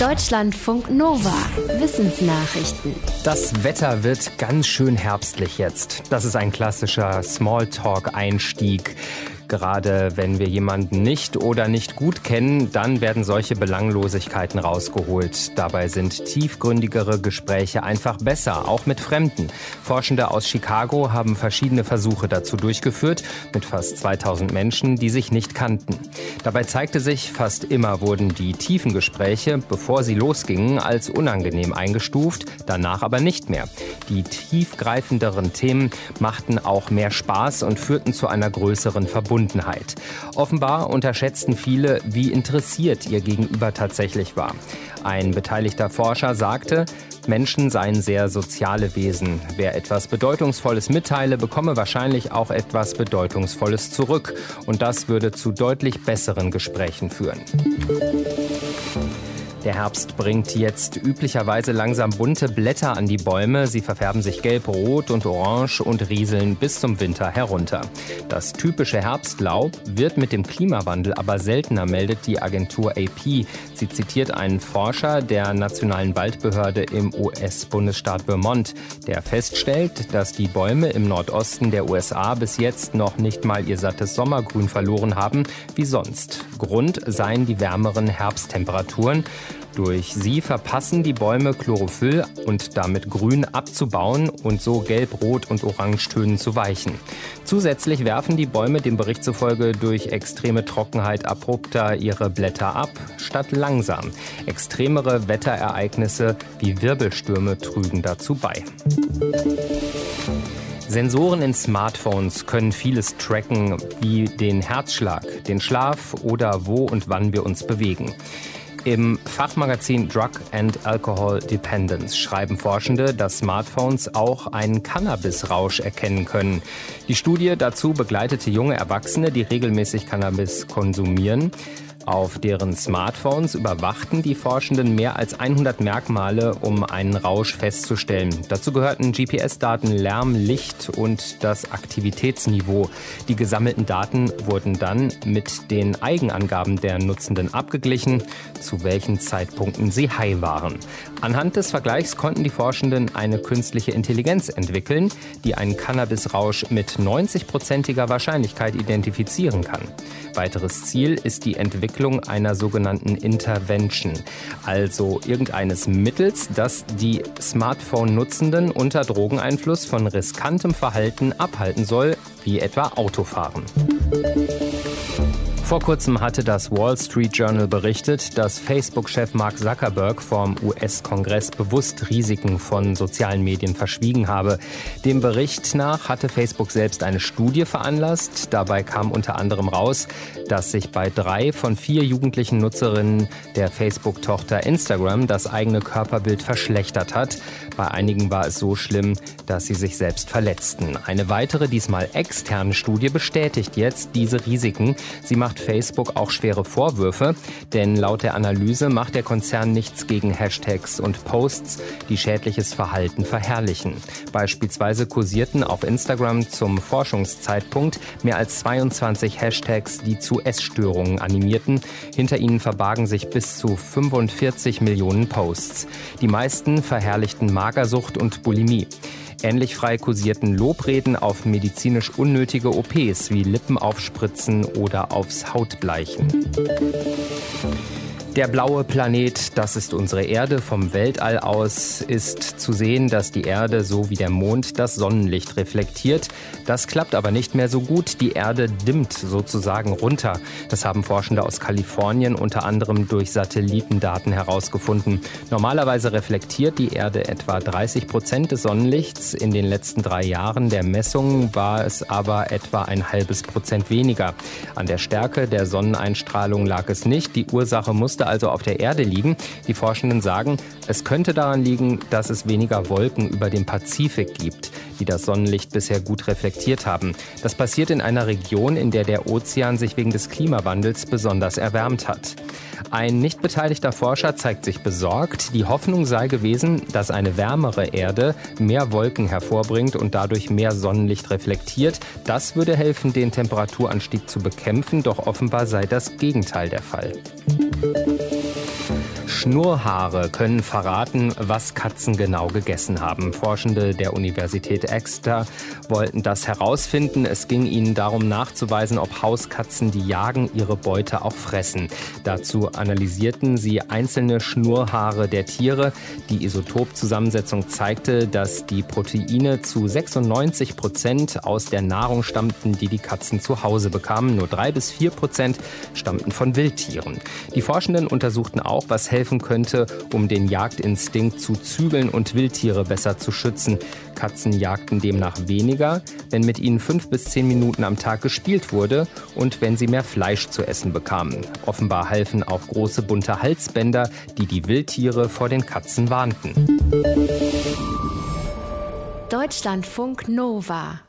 Deutschlandfunk Nova. Wissensnachrichten. Das Wetter wird ganz schön herbstlich jetzt. Das ist ein klassischer Smalltalk-Einstieg. Gerade wenn wir jemanden nicht oder nicht gut kennen, dann werden solche Belanglosigkeiten rausgeholt. Dabei sind tiefgründigere Gespräche einfach besser, auch mit Fremden. Forschende aus Chicago haben verschiedene Versuche dazu durchgeführt, mit fast 2000 Menschen, die sich nicht kannten. Dabei zeigte sich, fast immer wurden die tiefen Gespräche, bevor sie losgingen, als unangenehm eingestuft, danach aber nicht mehr. Die tiefgreifenderen Themen machten auch mehr Spaß und führten zu einer größeren Verbundenheit. Verbundenheit. Offenbar unterschätzten viele, wie interessiert ihr Gegenüber tatsächlich war. Ein beteiligter Forscher sagte, Menschen seien sehr soziale Wesen. Wer etwas Bedeutungsvolles mitteile, bekomme wahrscheinlich auch etwas Bedeutungsvolles zurück. Und das würde zu deutlich besseren Gesprächen führen. Der Herbst bringt jetzt üblicherweise langsam bunte Blätter an die Bäume. Sie verfärben sich gelb, rot und orange und rieseln bis zum Winter herunter. Das typische Herbstlaub wird mit dem Klimawandel aber seltener, meldet die Agentur AP. Sie zitiert einen Forscher der Nationalen Waldbehörde im US-Bundesstaat Vermont, der feststellt, dass die Bäume im Nordosten der USA bis jetzt noch nicht mal ihr sattes Sommergrün verloren haben, wie sonst. Grund seien die wärmeren Herbsttemperaturen. Durch sie verpassen die Bäume Chlorophyll und damit Grün abzubauen und so Gelb, Rot und Orangetönen zu weichen. Zusätzlich werfen die Bäume dem Bericht zufolge durch extreme Trockenheit abrupter ihre Blätter ab, statt langsam. Extremere Wetterereignisse wie Wirbelstürme trügen dazu bei. Sensoren in Smartphones können vieles tracken, wie den Herzschlag, den Schlaf oder wo und wann wir uns bewegen. Im Fachmagazin Drug and Alcohol Dependence schreiben Forschende, dass Smartphones auch einen Cannabisrausch erkennen können. Die Studie dazu begleitete junge Erwachsene, die regelmäßig Cannabis konsumieren. Auf deren Smartphones überwachten die Forschenden mehr als 100 Merkmale, um einen Rausch festzustellen. Dazu gehörten GPS-Daten, Lärm, Licht und das Aktivitätsniveau. Die gesammelten Daten wurden dann mit den Eigenangaben der Nutzenden abgeglichen, zu welchen Zeitpunkten sie high waren. Anhand des Vergleichs konnten die Forschenden eine künstliche Intelligenz entwickeln, die einen Cannabisrausch mit 90-prozentiger Wahrscheinlichkeit identifizieren kann. Weiteres Ziel ist die Entwicklung einer sogenannten Intervention, also irgendeines Mittels, das die Smartphone-Nutzenden unter Drogeneinfluss von riskantem Verhalten abhalten soll, wie etwa Autofahren. Vor kurzem hatte das Wall Street Journal berichtet, dass Facebook-Chef Mark Zuckerberg vom US-Kongress bewusst Risiken von sozialen Medien verschwiegen habe. Dem Bericht nach hatte Facebook selbst eine Studie veranlasst. Dabei kam unter anderem raus, dass sich bei drei von vier jugendlichen Nutzerinnen der Facebook-Tochter Instagram das eigene Körperbild verschlechtert hat. Bei einigen war es so schlimm, dass sie sich selbst verletzten. Eine weitere, diesmal externe Studie bestätigt jetzt diese Risiken. Sie macht Facebook auch schwere Vorwürfe, denn laut der Analyse macht der Konzern nichts gegen Hashtags und Posts, die schädliches Verhalten verherrlichen. Beispielsweise kursierten auf Instagram zum Forschungszeitpunkt mehr als 22 Hashtags, die zu Essstörungen animierten. Hinter ihnen verbargen sich bis zu 45 Millionen Posts. Die meisten verherrlichten Magersucht und Bulimie. Ähnlich frei kursierten Lobreden auf medizinisch unnötige OPs wie Lippenaufspritzen oder aufs Hautbleichen. Der blaue Planet, das ist unsere Erde. Vom Weltall aus ist zu sehen, dass die Erde so wie der Mond das Sonnenlicht reflektiert. Das klappt aber nicht mehr so gut. Die Erde dimmt sozusagen runter. Das haben Forschende aus Kalifornien unter anderem durch Satellitendaten herausgefunden. Normalerweise reflektiert die Erde etwa 30 Prozent des Sonnenlichts. In den letzten drei Jahren der Messungen war es aber etwa ein halbes Prozent weniger. An der Stärke der Sonneneinstrahlung lag es nicht. Die Ursache musste müsste also auf der Erde liegen. Die Forschenden sagen, es könnte daran liegen, dass es weniger Wolken über dem Pazifik gibt, die das Sonnenlicht bisher gut reflektiert haben. Das passiert in einer Region, in der der Ozean sich wegen des Klimawandels besonders erwärmt hat. Ein nicht beteiligter Forscher zeigt sich besorgt. Die Hoffnung sei gewesen, dass eine wärmere Erde mehr Wolken hervorbringt und dadurch mehr Sonnenlicht reflektiert. Das würde helfen, den Temperaturanstieg zu bekämpfen, doch offenbar sei das Gegenteil der Fall. Schnurrhaare können verraten, was Katzen genau gegessen haben. Forschende der Universität Exeter wollten das herausfinden. Es ging ihnen darum nachzuweisen, ob Hauskatzen, die jagen, ihre Beute auch fressen. Dazu analysierten sie einzelne Schnurrhaare der Tiere. Die Isotopzusammensetzung zeigte, dass die Proteine zu 96 Prozent aus der Nahrung stammten, die die Katzen zu Hause bekamen. Nur drei bis vier Prozent stammten von Wildtieren. Die Forschenden untersuchten auch, was helfen könnte, um den Jagdinstinkt zu zügeln und Wildtiere besser zu schützen. Katzen jagten demnach weniger, wenn mit ihnen fünf bis zehn Minuten am Tag gespielt wurde und wenn sie mehr Fleisch zu essen bekamen. Offenbar halfen auch große bunte Halsbänder, die die Wildtiere vor den Katzen warnten. Deutschlandfunk Nova